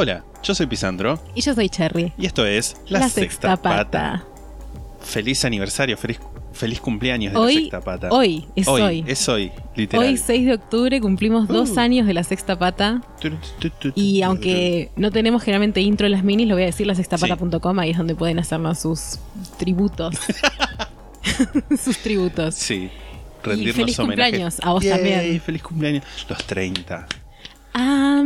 Hola, yo soy Pisandro Y yo soy Cherry. y esto es La, Sexta, Pata. Feliz aniversario, feliz, feliz cumpleaños de Hoy, La Sexta Pata. hoy, es hoy. Es hoy, literal. Hoy, 6 de octubre, cumplimos dos Uh. años de la sexta pata. Y aunque no tenemos generalmente intro en las minis, lo voy a decir lasextapata.com, ahí es donde pueden hacernos sus tributos. sus tributos. Sí, Y rendirnos feliz homenaje. cumpleaños, a vos Yay, también. feliz cumpleaños. Los 30.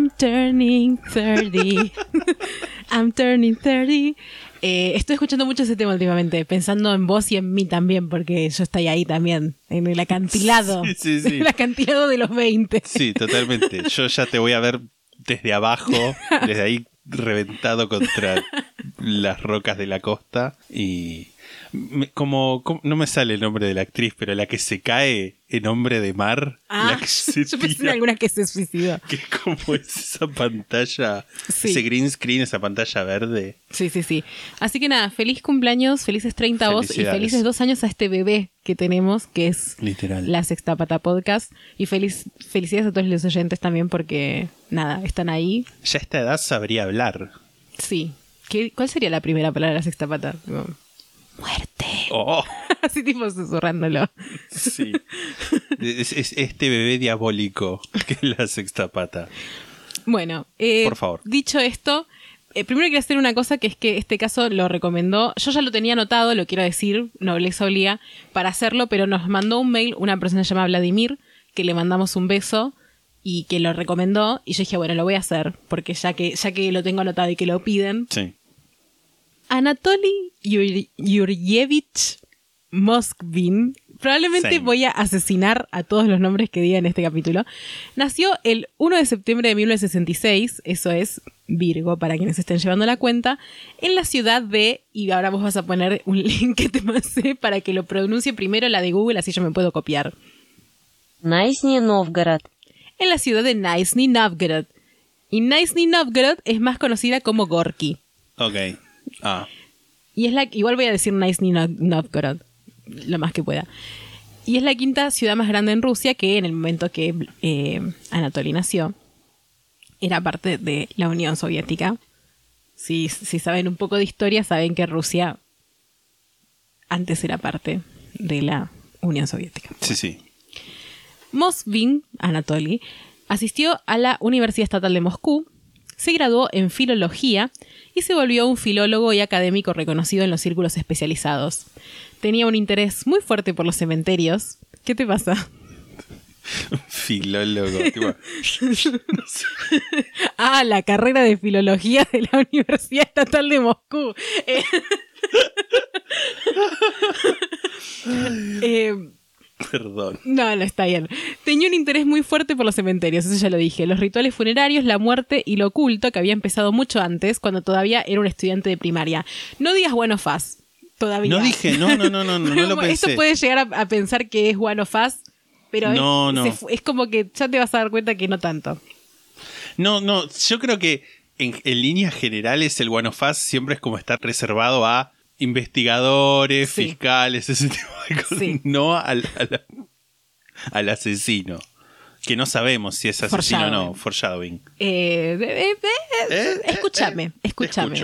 I'm turning 30. I'm turning 30. Eh, estoy escuchando mucho ese tema últimamente, pensando en vos y en mí también, porque yo estoy ahí también, en el acantilado. Sí, sí, sí. El acantilado de los 20. Sí, totalmente. Yo ya te voy a ver desde abajo, desde ahí reventado contra las rocas de la costa y me- como, como- no me sale el nombre de la actriz, pero la que se cae en hombre de mar, Ah, la que se yo pensé en alguna que se suicidó. que como es esa pantalla, Sí. ese green screen, esa pantalla verde. Sí, sí, sí. Así que nada, feliz cumpleaños, felices 30 a vos y felices dos años a este bebé que tenemos, que es Literal. la Sexta Pata Podcast. Y feliz, felicidades a todos los oyentes también porque, nada, están ahí. Ya a esta edad sabría hablar. Sí. ¿Qué, ¿Cuál sería la primera palabra de la Sexta Pata? Muerte. Oh, Así tipo susurrándolo. sí. Es, es este bebé diabólico que es la sexta pata. Bueno, eh, Por favor. dicho esto, eh, primero quiero hacer una cosa que es que este caso lo recomendó. Yo ya lo tenía anotado, lo quiero decir, nobleza obliga, para hacerlo, pero nos mandó un mail una persona llamada Vladimir, que le mandamos un beso y que lo recomendó. Y yo dije, bueno, lo voy a hacer, porque ya que, ya que lo tengo anotado y que lo piden. Sí. Anatoly Yur Yuryevich Moskvin, probablemente voy a asesinar a todos los nombres que diga en este capítulo, nació el 1 de septiembre de 1966, eso es Virgo, para quienes estén llevando la cuenta, en la ciudad de, y ahora vos vas a poner un link que te pasé para que lo pronuncie primero la de Google, así yo me puedo copiar. Nizhny Novgorod. En la ciudad de Nizhny Novgorod. Y Nizhny Novgorod es más conocida como Gorky. Ok. Ah. Y es la, igual voy a decir No- Novgorod, lo más que pueda. Y es la quinta ciudad más grande en Rusia que en el momento que eh, Anatoly nació era parte de la Unión Soviética. Si, si saben un poco de historia, saben que Rusia antes era parte de la Unión Soviética. Sí, sí. Moskvin, Anatoly, asistió a la Universidad Estatal de Moscú, se graduó en filología y se volvió un filólogo y académico reconocido en los círculos especializados. Tenía un interés muy fuerte por los cementerios. ¿Qué te pasa? Filólogo. tipo, Ah, la carrera de filología de la Universidad Estatal de Moscú. Eh, eh, perdón. No, no está bien. Tenía un interés muy fuerte por los cementerios, eso ya lo dije. Los rituales funerarios, la muerte y lo oculto, que había empezado mucho antes, cuando todavía era un estudiante de primaria. No digas of us, todavía. No dije, no, no, no, no, no, no lo Esto pensé. puede llegar a, a pensar que es one of us, pero es- No, no. se fu- es como que ya te vas a dar cuenta que no tanto. No, no, yo creo que en, en líneas generales el One of Us siempre es como estar reservado a investigadores, Sí. fiscales, ese tipo de cosas, Sí. no al, al, al asesino. Que no sabemos si es asesino o no, foreshadowing. Eh, eh, eh, escúchame, escúchame.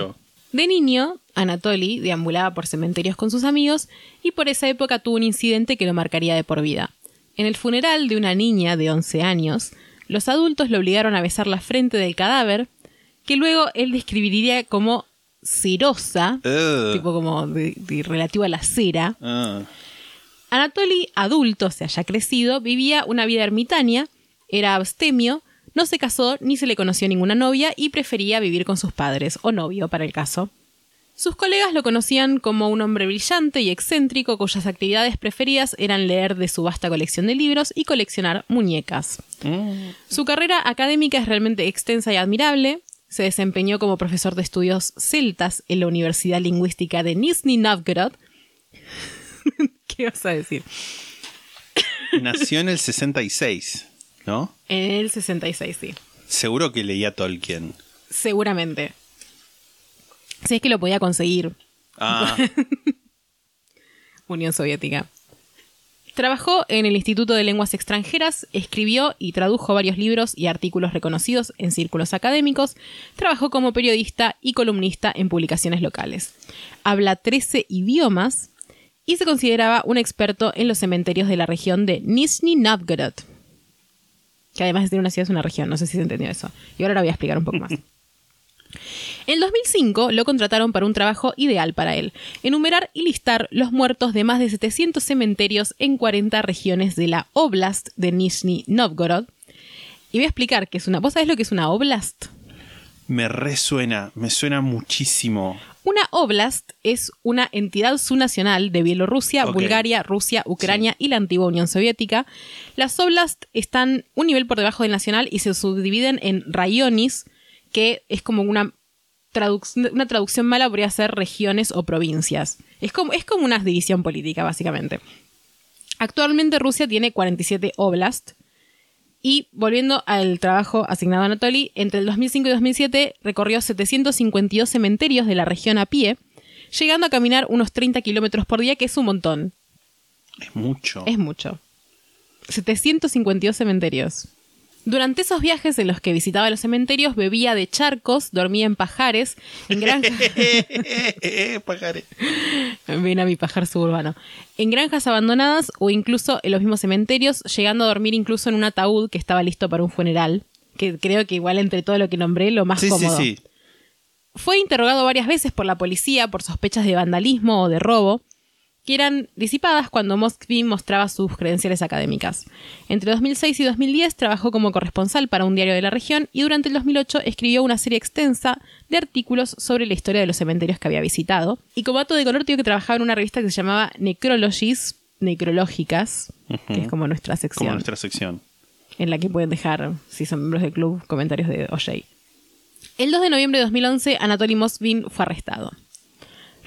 De niño, Anatoly deambulaba por cementerios con sus amigos y por esa época tuvo un incidente que lo marcaría de por vida. En el funeral de una niña de 11 años, los adultos le obligaron a besar la frente del cadáver, que luego él describiría como cerosa, tipo como de- de relativo a la cera. Ah. Anatoly, adulto, o sea, ya crecido, vivía una vida ermitaña, era abstemio, no se casó ni se le conoció ninguna novia y prefería vivir con sus padres, o novio para el caso. Sus colegas lo conocían como un hombre brillante y excéntrico cuyas actividades preferidas eran leer de su vasta colección de libros y coleccionar muñecas. Su carrera académica es realmente extensa y admirable. Se desempeñó como profesor de estudios celtas en la Universidad Lingüística de Nizhny Novgorod. ¿Qué vas a decir? Nació en el 66, ¿no? En el 66, sí. Seguro que leía Tolkien. Seguramente. Si es que lo podía conseguir. Ah, Unión Soviética. Trabajó en el Instituto de Lenguas Extranjeras, escribió y tradujo varios libros y artículos reconocidos en círculos académicos, trabajó como periodista y columnista en publicaciones locales. Habla 13 idiomas y se consideraba un experto en los cementerios de la región de Nizhny Novgorod, que además de una ciudad es una región, no sé si se entendió eso. Y ahora lo voy a explicar un poco más. En el 2005 lo contrataron para un trabajo ideal para él, enumerar y listar los muertos de más de 700 cementerios en 40 regiones de la Oblast de Nizhny Novgorod. Y voy a explicar qué es una... ¿Vos sabés lo que es una Oblast? me resuena, me suena muchísimo. Una oblast es una entidad subnacional de Bielorrusia. Bulgaria, Rusia, Ucrania y la antigua Unión Soviética. Las oblast están un nivel por debajo del nacional y se subdividen en rayonis, que es como una, traduc- una traducción mala, podría ser regiones o provincias. Es como, es como una división política, básicamente. Actualmente Rusia tiene 47 oblast. Y volviendo al trabajo asignado a Anatoly, entre el 2005 y 2007 recorrió 752 cementerios de la región a pie, llegando a caminar unos 30 kilómetros por día, que es un montón. Es mucho. Es mucho. 752 cementerios. Durante esos viajes en los que visitaba los cementerios, bebía de charcos, dormía en pajares, en granjas. Pajaré. Ven a mi pajar suburbano. En granjas abandonadas o incluso en los mismos cementerios, llegando a dormir incluso en un ataúd que estaba listo para un funeral. Que creo que igual entre todo lo que nombré, lo más Sí, sí, cómodo. sí. Fue interrogado varias veces por la policía por sospechas de vandalismo o de robo, que eran disipadas cuando Moskvin mostraba sus credenciales académicas. Entre 2006 y 2010 trabajó como corresponsal para un diario de la región y durante el 2008 escribió una serie extensa de artículos sobre la historia de los cementerios que había visitado. Y como dato de color, digo que trabajaba en una revista que se llamaba Necrologies, Necrológicas, que es como nuestra sección Como nuestra sección. en la que pueden dejar, si son miembros del club, comentarios de OJ. El 2 de noviembre de 2011, Anatoly Moskvin fue arrestado.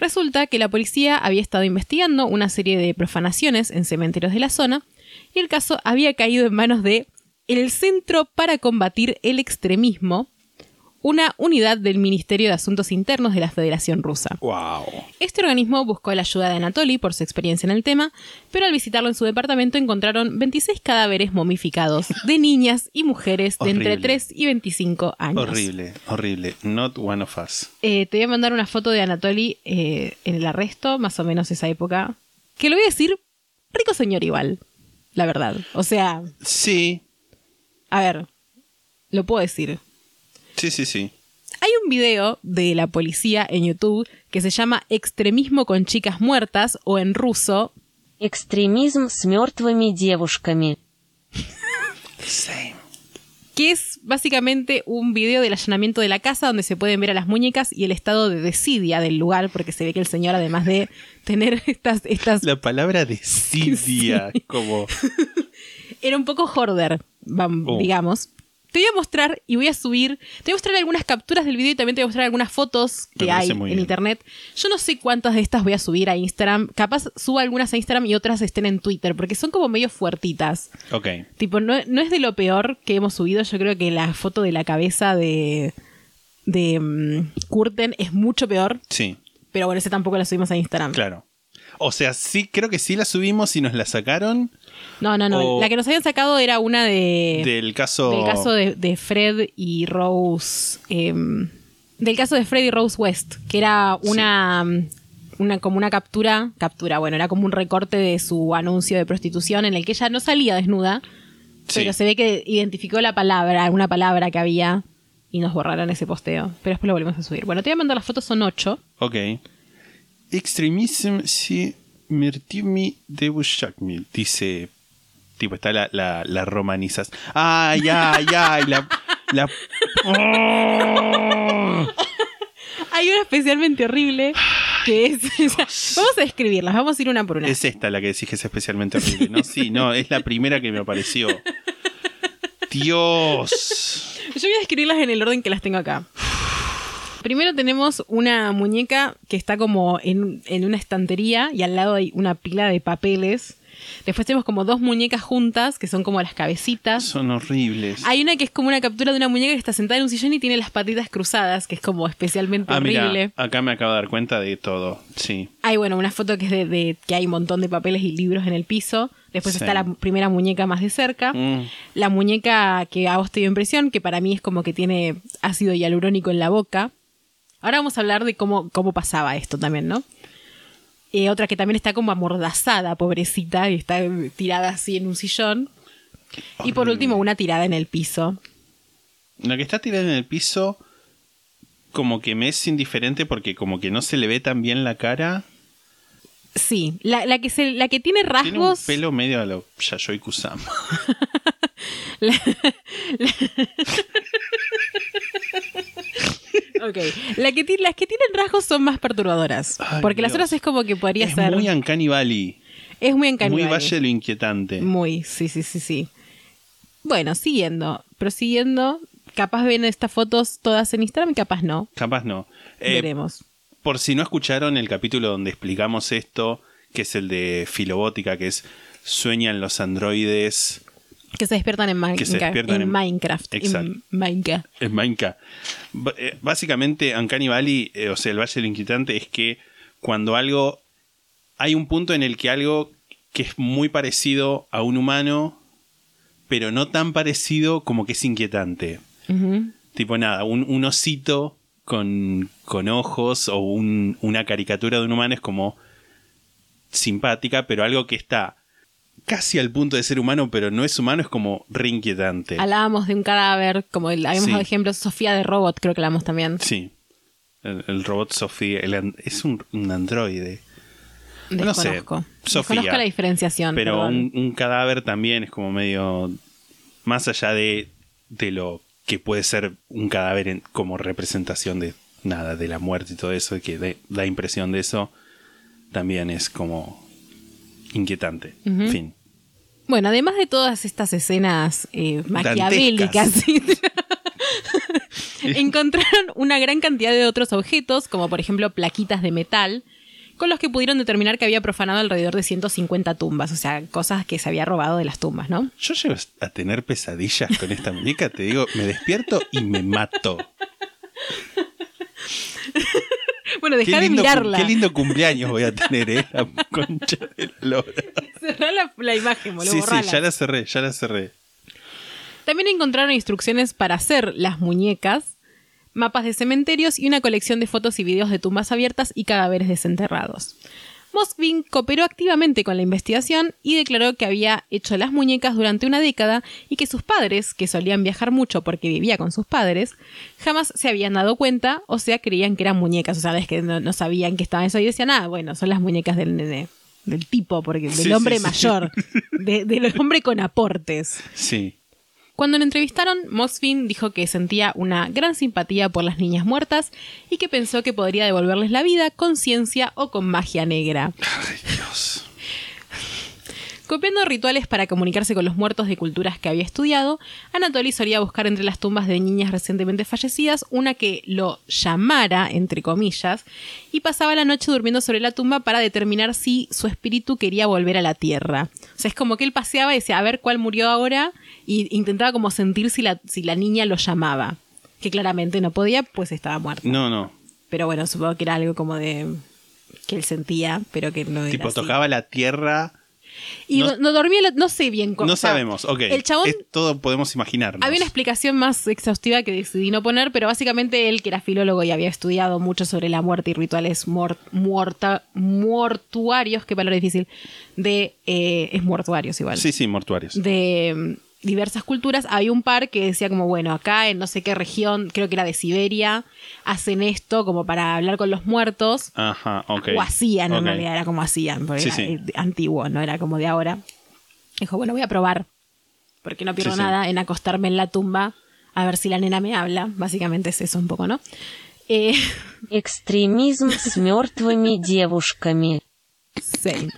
Resulta que la policía había estado investigando una serie de profanaciones en cementerios de la zona y el caso había caído en manos de el Centro para Combatir el Extremismo, una unidad del Ministerio de Asuntos Internos de la Federación Rusa. Wow. Este organismo buscó la ayuda de Anatoly por su experiencia en el tema, pero al visitarlo en su departamento encontraron 26 cadáveres momificados de niñas y mujeres de entre Horrible. 3 y 25 años. Horrible, horrible. Not one of us. Eh, te voy a mandar una foto de Anatoly eh, en el arresto, más o menos esa época. Que lo voy a decir, rico señor igual, la verdad. O sea, Sí, a ver, lo puedo decir. sí, sí, sí. Hay un video de la policía en YouTube que se llama Extremismo con chicas muertas o en ruso Экстремизм с мертвыми девушками. Same. que es básicamente un video del allanamiento de la casa donde se pueden ver a las muñecas y el estado de desidia del lugar, porque se ve que el señor, además de tener estas, estas La palabra desidia, como... era un poco hoarder, vam- Oh. Te voy a mostrar y voy a subir, te voy a mostrar algunas capturas del video y también te voy a mostrar algunas fotos que hay en bien. internet. Yo no sé cuántas de estas voy a subir a Instagram, capaz subo algunas a Instagram y otras estén en Twitter, porque son como medio fuertitas. Ok. Tipo, no, no es de lo peor que hemos subido. Yo creo que la foto de la cabeza de, de mm, Kurten es mucho peor. Sí, Pero bueno, ese tampoco la subimos a Instagram. claro. O sea, sí, creo que sí la subimos y nos la sacaron No, no, no. O- La que nos habían sacado era una de. del caso... Del caso de, de Fred y Rose. em, del caso de Fred y Rose West. Que era una. Una, como una captura, captura, bueno, era como un recorte de su anuncio de prostitución en el que ella no salía desnuda, Sí. Pero se ve que identificó la palabra, alguna palabra que había y nos borraron ese posteo. Pero después lo volvemos a subir. Bueno, te voy a mandar las fotos, son ocho. Ok. Extremism si mirtimi. Dice. Tipo, está la, la, la romanizas. ¡Ay, ay, ay! La. la... ¡Oh! Hay una especialmente horrible que es. vamos a describirlas, vamos a ir una por una. Es esta la que decís que es especialmente horrible. No, sí, no, es la primera que me apareció. Dios. Yo voy a describirlas en el orden que las tengo acá. Primero tenemos una muñeca que está como en, en una estantería y al lado hay una pila de papeles. Después tenemos como dos muñecas juntas, que son como las cabecitas. Son horribles. Hay una que es como una captura de una muñeca que está sentada en un sillón y tiene las patitas cruzadas, que es como especialmente Ah, horrible. acá me acabo de dar cuenta de todo. Sí. Hay, bueno, una foto que es de, de que hay un montón de papeles y libros en el piso. Después Sí. está la primera muñeca más de cerca. Mm. La muñeca que a vos te dio impresión, que para mí es como que tiene ácido hialurónico en la boca. Ahora vamos a hablar de cómo, cómo pasaba esto también, ¿no? Eh, otra que también está como amordazada, pobrecita, y está eh, tirada así en un sillón. Y por último, una tirada en el piso. La que está tirada en el piso, como que me es indiferente porque como que no se le ve tan bien la cara. Sí, la, la que, se, la que tiene rasgos. Tiene un pelo medio a lo Yayoi Kusama. Ok, la que las que tienen rasgos son más perturbadoras. Ay, porque las otras es como que podría es ser. muy Uncanny Valley. es muy encañada. Muy Valle lo Inquietante. Muy, sí, sí, sí, sí. Bueno, siguiendo, prosiguiendo. Capaz ven estas fotos todas en Instagram y capaz no. Capaz no. Eh, Veremos. por si no escucharon el capítulo donde explicamos esto, que es el de Filobótica, que es Sueñan los androides Que se despiertan en, Min- que se despiertan en en- Minecraft. Exacto. En Minecraft. en Minecraft. Eh, Básicamente, Uncanny Valley, eh, o sea, el Valle de lo Inquietante, es que cuando algo. Hay un punto en el que algo que es muy parecido a un humano, pero no tan parecido como que es inquietante. Tipo nada, un, un osito con, con ojos o un- una caricatura de un humano es como simpática, pero algo que está casi al punto de ser humano, pero no es humano, es como re inquietante. Hablábamos de un cadáver, como el, habíamos Sí. dado ejemplos, Sofía de Robot, creo que hablamos también. Sí. El, el robot Sofía el es un, un androide. No sé, Desconozco. Sofía. Desconozco la diferenciación. Pero un, un cadáver también es como medio. Más allá de, de lo que puede ser un cadáver en- como representación de nada, de la muerte y todo eso, que de- da impresión de eso, también es como inquietante. En fin. Bueno, además de todas estas escenas eh, maquiavélicas, encontraron una gran cantidad de otros objetos, como por ejemplo plaquitas de metal, con los que pudieron determinar que había profanado alrededor de 150 tumbas, o sea, cosas que se había robado de las tumbas, ¿no? Yo llego a tener pesadillas con esta muñeca, te digo, me despierto y me mato. Bueno, deja de mirarla. qué lindo cumpleaños voy a tener, ¿eh? La concha de la lora. Cerrá la, la imagen, boludo, Sí, sí, ya la cerré, ya la cerré. También encontraron instrucciones para hacer las muñecas, mapas de cementerios y una colección de fotos y videos de tumbas abiertas y cadáveres desenterrados. Moskvin cooperó activamente con la investigación y declaró que había hecho las muñecas durante una década y que sus padres, que solían viajar mucho porque vivía con sus padres, jamás se habían dado cuenta, o sea, creían que eran muñecas, o sea, es que no, no sabían que estaban eso y decían, ah, bueno, son las muñecas del nene, del tipo, porque del Sí, sí, hombre sí. mayor, de- del hombre con aportes. Sí. Cuando lo entrevistaron, Moxfin dijo que sentía una gran simpatía por las niñas muertas y que pensó que podría devolverles la vida con ciencia o con magia negra. Ay, Dios. Copiando rituales para comunicarse con los muertos de culturas que había estudiado, Anatoly solía buscar entre las tumbas de niñas recientemente fallecidas una que lo llamara, entre comillas, y pasaba la noche durmiendo sobre la tumba para determinar si su espíritu quería volver a la tierra. O sea, es como que él paseaba y decía, a ver cuál murió ahora, y intentaba como sentir si la, si la niña lo llamaba. Que claramente no podía, pues estaba muerta. No, no. Pero bueno, supongo que era algo como de... que él sentía, pero que no era Tipo, así. tocaba la tierra. Y No- dormía, no sé bien cómo. No o sea, sabemos, ok. El chabón. Es- todo podemos imaginarnos. Había una explicación más exhaustiva que decidí no poner, pero básicamente él, que era filólogo y había estudiado mucho sobre la muerte y rituales mor- muerta- mortuarios, qué palabra difícil, de. eh, es mortuarios igual. Sí, sí, mortuarios. De diversas culturas. Había un par que decía como, bueno, acá en no sé qué región, creo que era de Siberia, hacen esto como para hablar con los muertos. Ajá, ok. O hacían, en Ok. realidad, era como hacían, porque Sí, era sí. eh, antiguo, no era como de ahora. Dijo, bueno, voy a probar, porque no pierdo Sí, sí. nada en acostarme en la tumba a ver si la nena me habla. Básicamente es eso un poco, ¿no? Eh, Экстремизм с мертвыми девушками. Same.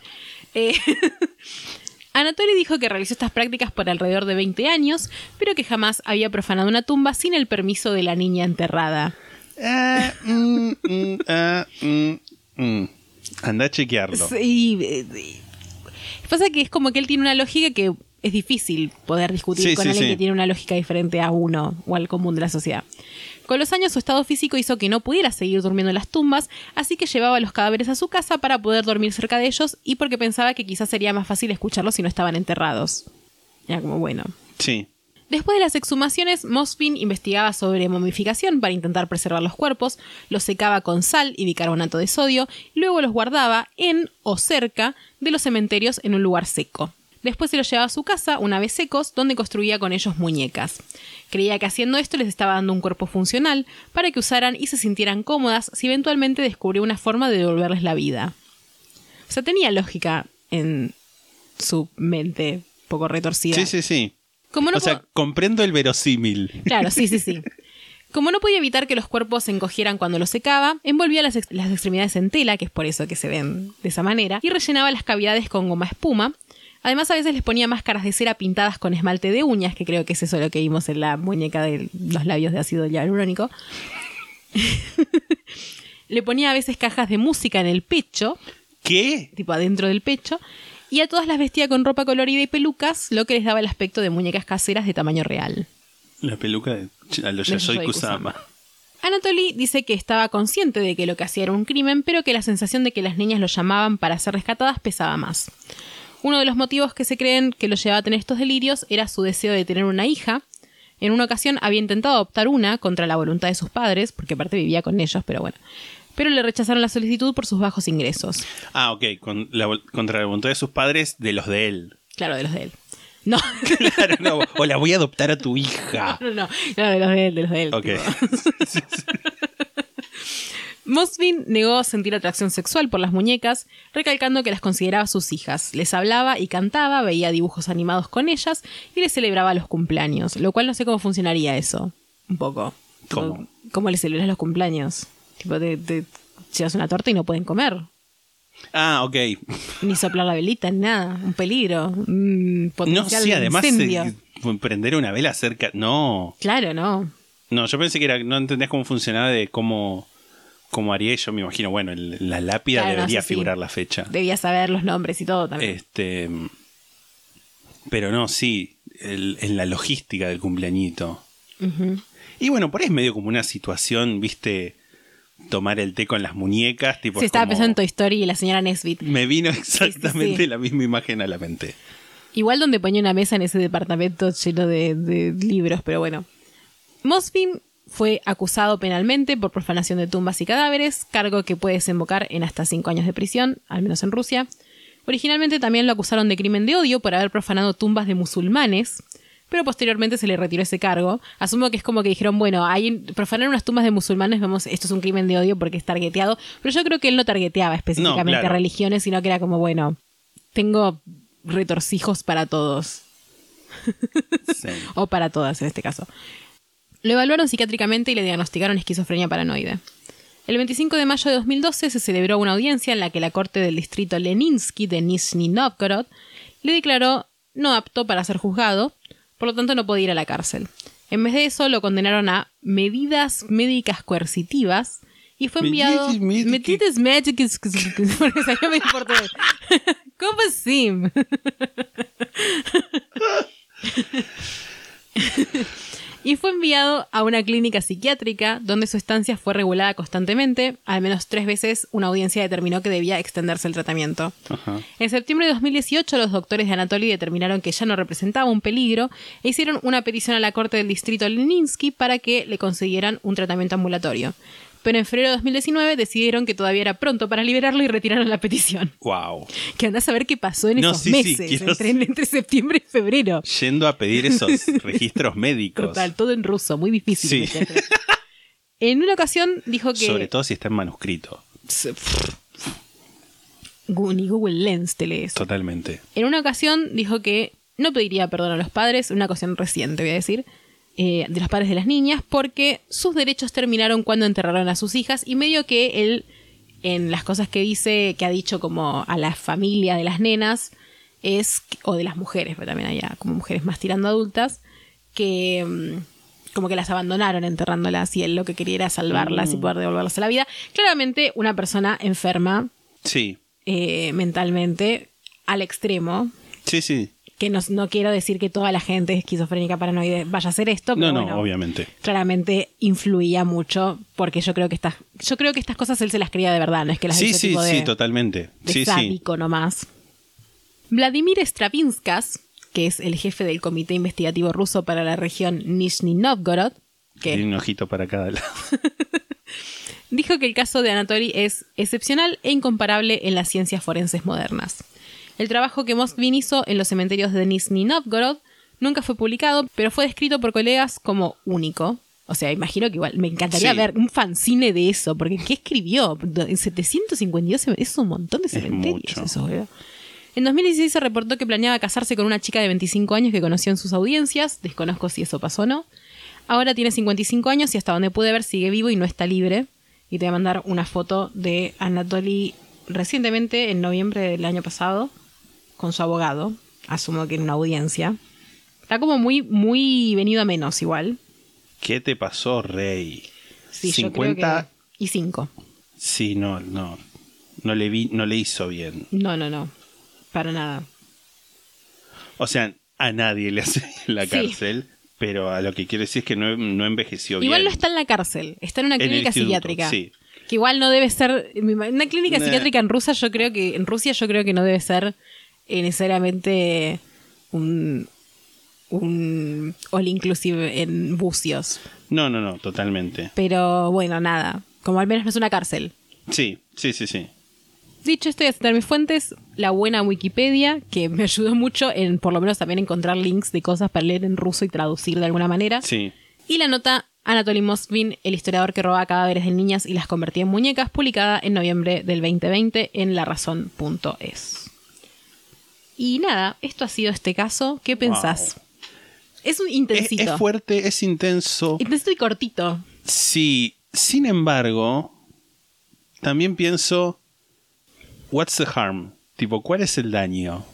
Eh, Anatoly dijo que realizó estas prácticas por alrededor de 20 años, pero que jamás había profanado una tumba sin el permiso de la niña enterrada. Ah, mm, mm, ah, mm, mm. Anda a chequearlo. Sí, eh, eh, pasa que es como que él tiene una lógica que es difícil poder discutir Sí, con sí, alguien sí. que tiene una lógica diferente a uno o al común de la sociedad. Con los años su estado físico hizo que no pudiera seguir durmiendo en las tumbas, así que llevaba los cadáveres a su casa para poder dormir cerca de ellos y porque pensaba que quizás sería más fácil escucharlos si no estaban enterrados. Era como bueno. Sí. Después de las exhumaciones, Mosfin investigaba sobre momificación para intentar preservar los cuerpos, los secaba con sal y bicarbonato de sodio, y luego los guardaba en o cerca de los cementerios en un lugar seco. Después se los llevaba a su casa, una vez secos, donde construía con ellos muñecas. Creía que haciendo esto les estaba dando un cuerpo funcional para que usaran y se sintieran cómodas si eventualmente descubrió una forma de devolverles la vida. O sea, tenía lógica en su mente poco retorcida. Sí, sí, sí. Como no o sea, comprendo el verosímil. Claro, sí, sí, sí. Como no podía evitar que los cuerpos se encogieran cuando los secaba, envolvía las, ex- las extremidades en tela, que es por eso que se ven de esa manera, y rellenaba las cavidades con goma espuma. Además, a veces les ponía máscaras de cera pintadas con esmalte de uñas, que creo que es eso lo que vimos en la muñeca de los labios de ácido hialurónico. Le ponía a veces cajas de música en el pecho, ¿Qué? tipo adentro del pecho, y a todas las vestía con ropa colorida y pelucas, lo que les daba el aspecto de muñecas caseras de tamaño real. La peluca de a lo De Yayoi Yayoi Kusama. Anatoly dice que estaba consciente de que lo que hacía era un crimen, pero que la sensación de que las niñas lo llamaban para ser rescatadas pesaba más. Uno de los motivos que se creen que lo llevaba a tener estos delirios era su deseo de tener una hija. En una ocasión había intentado adoptar una contra la voluntad de sus padres, porque aparte vivía con ellos, pero bueno. Pero le rechazaron la solicitud por sus bajos ingresos. Ah, ok. Con la vol- contra la voluntad de sus padres, de los de él. Claro, de los de él. No, Claro, no. O la voy a adoptar a tu hija. no, no, no, de los de él, de los de él. Ok. Mosvin negó sentir atracción sexual por las muñecas, recalcando que las consideraba sus hijas. Les hablaba y cantaba, veía dibujos animados con ellas y les celebraba los cumpleaños, lo cual no sé cómo funcionaría eso. Un poco. ¿Cómo? ¿Cómo les celebras los cumpleaños? Tipo, te, te llevas una torta y no pueden comer. Ah, ok. Ni soplar la velita, ni nada. Un peligro. Un No, sí, de además eh, prender una vela cerca. No. Claro, no. No, yo pensé que era, no entendías cómo funcionaba de cómo, cómo haría yo. Me imagino, bueno, en la lápida Claro, no, debería sí. figurar la fecha. Debía saber los nombres y todo también. Este. Pero no, sí. el- en la logística del cumpleañito. Y bueno, por ahí es medio como una situación, viste, tomar el té con las muñecas. Tipo, Se es estaba como- pensando en Toy Story y la señora Nesbit. Me vino exactamente sí. la misma imagen a la mente. Igual donde ponía una mesa en ese departamento lleno de, de libros, pero bueno. Mosfin fue acusado penalmente por profanación de tumbas y cadáveres, cargo que puede desembocar en hasta cinco años de prisión, al menos en Rusia. Originalmente también lo acusaron de crimen de odio por haber profanado tumbas de musulmanes, pero posteriormente se le retiró ese cargo. Asumo que es como que dijeron, bueno, hay profanar unas tumbas de musulmanes, vamos, esto es un crimen de odio porque es targeteado, pero yo creo que él no targeteaba específicamente claro. religiones, sino que era como, bueno, tengo retorcijos para todos. Sí. O para todas en este caso. Lo evaluaron psiquiátricamente y le diagnosticaron esquizofrenia paranoide. El 25 de mayo de 2012 se celebró una audiencia en la que la corte del distrito Leninsky de Nizhny Novgorod le declaró no apto para ser juzgado, por lo tanto no podía ir a la cárcel. En vez de eso lo condenaron a medidas médicas coercitivas y fue enviado... Medidas médicas-. Porque salió. ¿Cómo así? y fue enviado a una clínica psiquiátrica donde su estancia fue regulada constantemente. Al menos tres veces una audiencia determinó que debía extenderse el tratamiento. Ajá. En septiembre de 2018 los doctores de Anatoly determinaron que ya no representaba un peligro e hicieron una petición a la corte del distrito Leninsky para que le consiguieran un tratamiento ambulatorio. Pero en febrero de 2019 decidieron que todavía era pronto para liberarlo y retiraron la petición. Wow. Que andás a ver qué pasó en No, esos sí, meses, entre, entre septiembre y febrero. Yendo a pedir esos registros médicos. Total, todo en ruso, muy difícil. Sí. En una ocasión dijo que... Sobre todo si está en manuscrito. Ni Google Lens te lee eso. Totalmente. En una ocasión dijo que no pediría perdón a los padres, una ocasión reciente voy a decir, eh, de los padres de las niñas porque sus derechos terminaron cuando enterraron a sus hijas y medio que él en las cosas que dice que ha dicho como a la familia de las nenas es o de las mujeres pero también hay como mujeres más tirando adultas que mm, como que las abandonaron enterrándolas y él lo que quería era salvarlas y poder devolverlas a la vida. Claramente una persona enferma Sí, eh, mentalmente al extremo. Sí, sí. Que no, no quiero decir que toda la gente esquizofrénica paranoide vaya a hacer esto, pero No, no, bueno, obviamente. claramente influía mucho porque yo creo que estas yo creo que estas cosas él se las creía de verdad, no es que las Sí, hizo sí, tipo de, sí, totalmente. de Sí, sí. sádico nomás. Vladimir Stravinskas, que es el jefe del comité investigativo ruso para la región Nizhny Novgorod, que Tiene un ojito para cada lado. dijo que el caso de Anatoly es excepcional e incomparable en las ciencias forenses modernas. El trabajo que Moskvin hizo en los cementerios de Nizhny Novgorod nunca fue publicado, pero fue descrito por colegas como único. O sea, imagino que igual me encantaría Sí. ver un fanzine de eso, porque ¿qué escribió? En 752 cem- es un montón de cementerios. mucho. eso, ¿verdad? En 2016 se reportó que planeaba casarse con una chica de 25 años que conoció en sus audiencias. Desconozco si eso pasó o no. Ahora tiene 55 años y hasta donde pude ver sigue vivo y no está libre. Y te voy a mandar una foto de Anatoly recientemente, en noviembre del año pasado, con su abogado. Asumo que en una audiencia. Está como muy, muy venido a menos igual. ¿Qué te pasó, Rey? Sí, 50. yo creo que... Y 5. Sí, no, no. No le vi, no le hizo bien. No, no, no. Para nada. O sea, a nadie le hace en la Sí. cárcel, pero a lo que quiero decir es que no, no envejeció bien. Igual no está en la cárcel, está en una clínica psiquiátrica. sí. Que igual no debe ser. Una clínica Nah. psiquiátrica en Rusia, yo creo que. En Rusia yo creo que no debe ser necesariamente un. un all inclusive en bucios. No, no, no, totalmente. Pero bueno, nada. Como al menos no es una cárcel. Sí, sí, sí, sí. Dicho esto, voy a citar mis fuentes, la buena Wikipedia, que me ayudó mucho en por lo menos también encontrar links de cosas para leer en ruso y traducir de alguna manera. Sí. Y la nota Anatoly Moskvin, el historiador que robaba cadáveres de niñas y las convertía en muñecas, publicada en noviembre del 2020 en larazón.es. Y nada, esto ha sido este caso. ¿Qué pensás? Es un intensito. es fuerte, es intenso. Intensito y cortito. Sí, sin embargo, también pienso, what's the harm? Tipo, ¿cuál es el daño?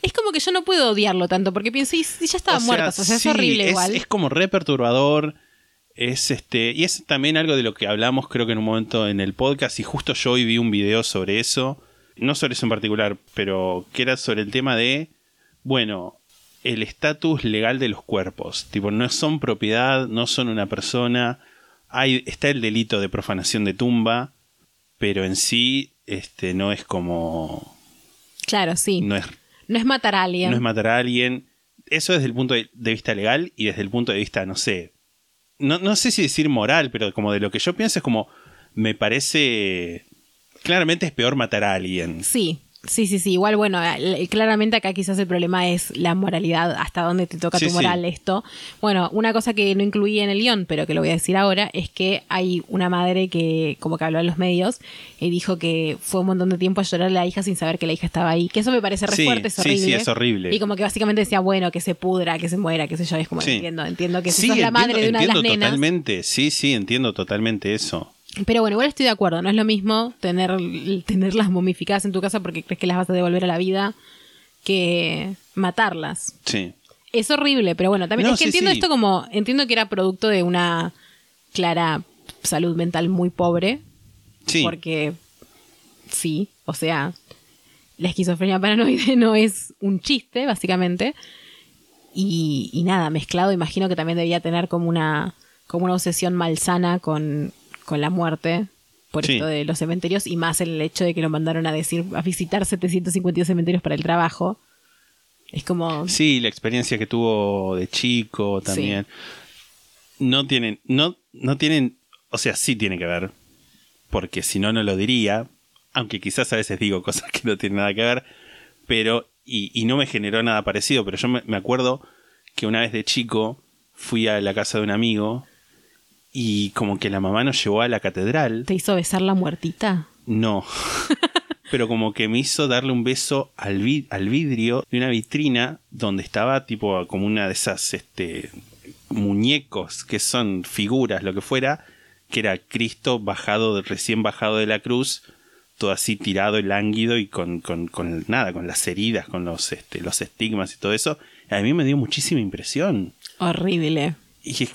Es como que yo no puedo odiarlo tanto porque pienso, y ya estaban O sea, muertas, o sea, sí, es horrible es, igual. Es como re perturbador. Es este. Y es también algo de lo que hablamos, creo que en un momento en el podcast. Y justo yo hoy vi un video sobre eso. No sobre eso en particular, pero que era sobre el tema de. Bueno, el estatus legal de los cuerpos. Tipo, no son propiedad, no son una persona. Hay, está el delito de profanación de tumba. Pero en sí, este, no es como. Claro, sí. No, No es es matar a alguien. no es matar a alguien. Eso desde el punto de de vista legal y desde el punto de vista, no sé. No, no sé si decir moral, pero como de lo que yo pienso es como. Me parece. Claramente es peor matar a alguien. Sí, sí, sí, sí. Igual, bueno, eh, claramente acá quizás el problema es la moralidad, hasta dónde te toca Sí, tu sí. moral esto. Bueno, una cosa que no incluí en el guion, pero que lo voy a decir ahora, es que hay una madre que, como que habló en los medios, y dijo que fue un montón de tiempo a llorar a la hija sin saber que la hija estaba ahí. Que eso me parece re Sí, fuerte, es sí, horrible. sí, es horrible. Y como que básicamente decía, bueno, que se pudra, que se muera, que sé yo. Es como, Sí. entiendo, entiendo que si Sí, sos la madre de una de las entiendo nenas. totalmente. Sí, sí, entiendo totalmente eso. Pero bueno, igual estoy de acuerdo, no es lo mismo tener, tenerlas momificadas en tu casa porque crees que las vas a devolver a la vida que matarlas. Sí. Es horrible, pero bueno, también No, es que sí, entiendo sí. esto como, entiendo que era producto de una clara salud mental muy pobre, Sí. porque sí, o sea, la esquizofrenia paranoide no es un chiste, básicamente. Y, y nada, mezclado, imagino que también debía tener como una, como una obsesión malsana con, con la muerte. Por Sí. esto de los cementerios y más el hecho de que lo mandaron a decir a visitar 752 cementerios para el trabajo. Es como Sí, la experiencia que tuvo de chico también. No tienen, no, no tienen, o sea, sí tiene que ver, porque si no, no lo diría, aunque quizás a veces digo cosas que no tienen nada que ver, pero, y, y no me generó nada parecido, pero yo me, me acuerdo que una vez de chico fui a la casa de un amigo y como que la mamá nos llevó a la catedral. te hizo besar la muertita. No. Pero como que me hizo darle un beso al, vi- al vidrio de una vitrina donde estaba tipo como una de esas, este, muñecos que son figuras, lo que fuera, que era Cristo bajado, recién bajado de la cruz, todo así tirado y lánguido y con, con, con nada, con las heridas, con los, este, los estigmas y todo eso. A mí me dio muchísima impresión. Horrible. Y,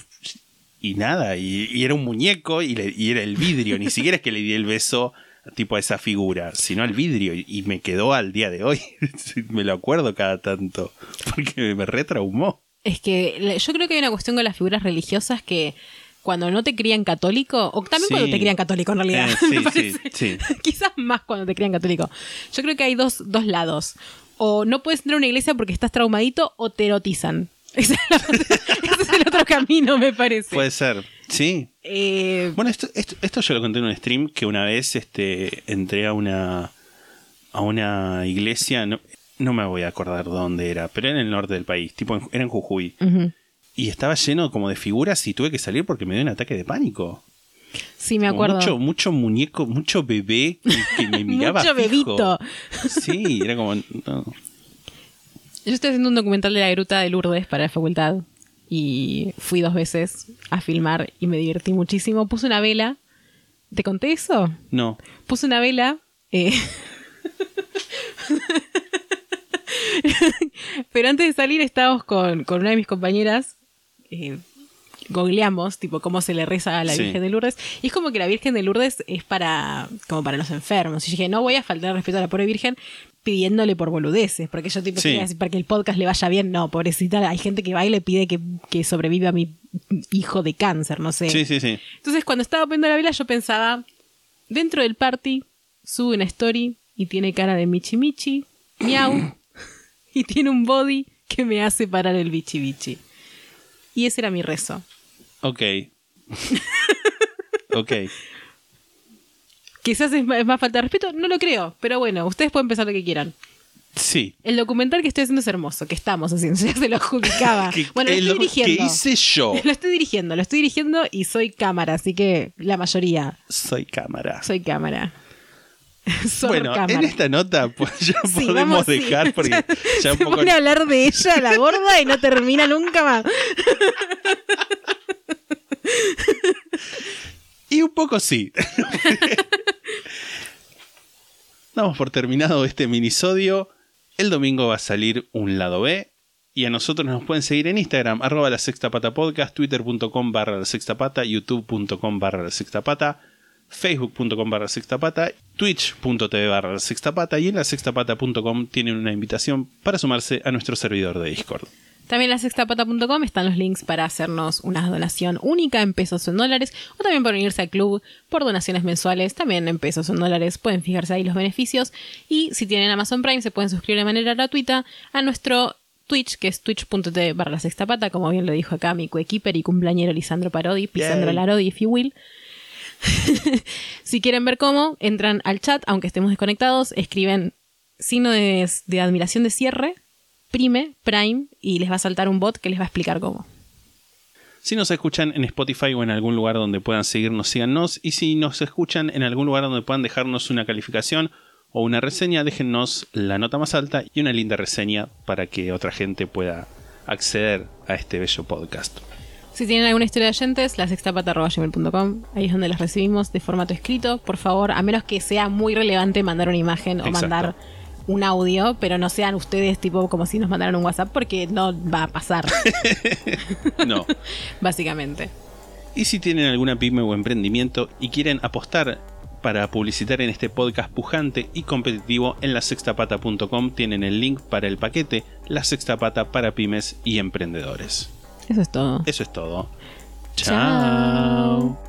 y nada, y, y era un muñeco y, le- y era el vidrio, ni siquiera es que le di el beso tipo a esa figura, sino al vidrio y, y me quedó al día de hoy. me lo acuerdo cada tanto, porque me retraumó. Es que yo creo que hay una cuestión con las figuras religiosas que cuando no te crían católico, o también Sí. cuando te crían católico en realidad, Eh, me sí, parece. sí, sí. quizás más cuando te crían católico. Yo creo que hay dos, dos lados. O no puedes entrar a una iglesia porque estás traumadito o te erotizan. Ese es, el otro camino, me parece. Puede ser, sí. Eh, Bueno, esto, esto, esto yo lo conté en un stream que una vez este, entré a una, a una iglesia, no, no me voy a acordar dónde era, pero era en el norte del país, tipo en- era en Jujuy. Y estaba lleno como de figuras y tuve que salir porque me dio un ataque de pánico. Sí, me acuerdo. Mucho, mucho muñeco, mucho bebé que, que me miraba. Mucho fijo. bebito. Sí, era como. no. Yo estoy haciendo un documental de la gruta de Lourdes para la facultad y fui dos veces a filmar y me divertí muchísimo. Puse una vela. ¿Te conté eso? No. Puse una vela. eh, Pero antes de salir estábamos con, con una de mis compañeras. eh, googleamos, tipo, cómo se le reza a la Sí. Virgen de Lourdes. Y es como que la Virgen de Lourdes es para, como para los enfermos. Y dije, no voy a faltar respeto a la pobre Virgen pidiéndole por boludeces. Porque yo, tipo, Sí. para que el podcast le vaya bien. No, pobrecita, hay gente que va y le pide que, que sobreviva a mi hijo de cáncer, no sé. Sí, sí, sí. Entonces, cuando estaba poniendo la vela, yo pensaba, dentro del party, sube una story y tiene cara de Michi Michi, miau, y tiene un body que me hace parar el bichi bichi. Y ese era mi rezo. Ok. ok. Quizás es más, es más falta de respeto, no lo creo, pero bueno, ustedes pueden pensar lo que quieran. Sí. El documental que estoy haciendo es hermoso, que estamos haciendo, ya se lo adjudicaba. Que- bueno, lo estoy lo dirigiendo. que hice yo. Lo estoy dirigiendo, lo estoy dirigiendo y soy cámara, así que la mayoría Soy cámara. soy cámara. Soy bueno, cámara. en esta nota pues ya Sí, podemos vamos, sí. dejar porque ya Se un poco. pone a hablar de ella, la gorda, y no termina nunca más. Y un poco sí. Damos por terminado este minisodio. El domingo va a salir un lado B. Y a nosotros nos pueden seguir en Instagram, arroba la sexta pata podcast, twitter.com barra la sexta pata, youtube.com barra la sexta pata, facebook.com barra la sexta pata, twitch.tv barra la sexta pata y en la sextapata.com tienen una invitación para sumarse a nuestro servidor de Discord. También en la sextapata.com están los links para hacernos una donación única en pesos o en dólares, o también para unirse al club por donaciones mensuales, también en pesos o en dólares. Pueden fijarse ahí los beneficios. Y si tienen Amazon Prime, se pueden suscribir de manera gratuita a nuestro Twitch, que es twitch.tv barra la sextapata, como bien lo dijo acá mi coequiper y cumpleañero Lisandro Parodi, Pisandro. Larodi, if you will. si quieren ver cómo, entran al chat, aunque estemos desconectados, escriben signo de, de admiración de cierre, prime, prime, y les va a saltar un bot que les va a explicar cómo. Si nos escuchan en Spotify o en algún lugar donde puedan seguirnos, síganos. Y si nos escuchan en algún lugar donde puedan dejarnos una calificación o una reseña, déjennos la nota más alta y una linda reseña para que otra gente pueda acceder a este bello podcast. Si tienen alguna historia de oyentes, ahí es donde las recibimos de formato escrito. Por favor, a menos que sea muy relevante mandar una imagen o mandar un audio, pero no sean ustedes tipo como si nos mandaran un WhatsApp porque no va a pasar, No. básicamente. Y si tienen alguna pyme o emprendimiento y quieren apostar para publicitar en este podcast pujante y competitivo en la sextapata.com tienen el link para el paquete La Sextapata para pymes y emprendedores. Eso es todo. Eso es todo. Chao. Chao.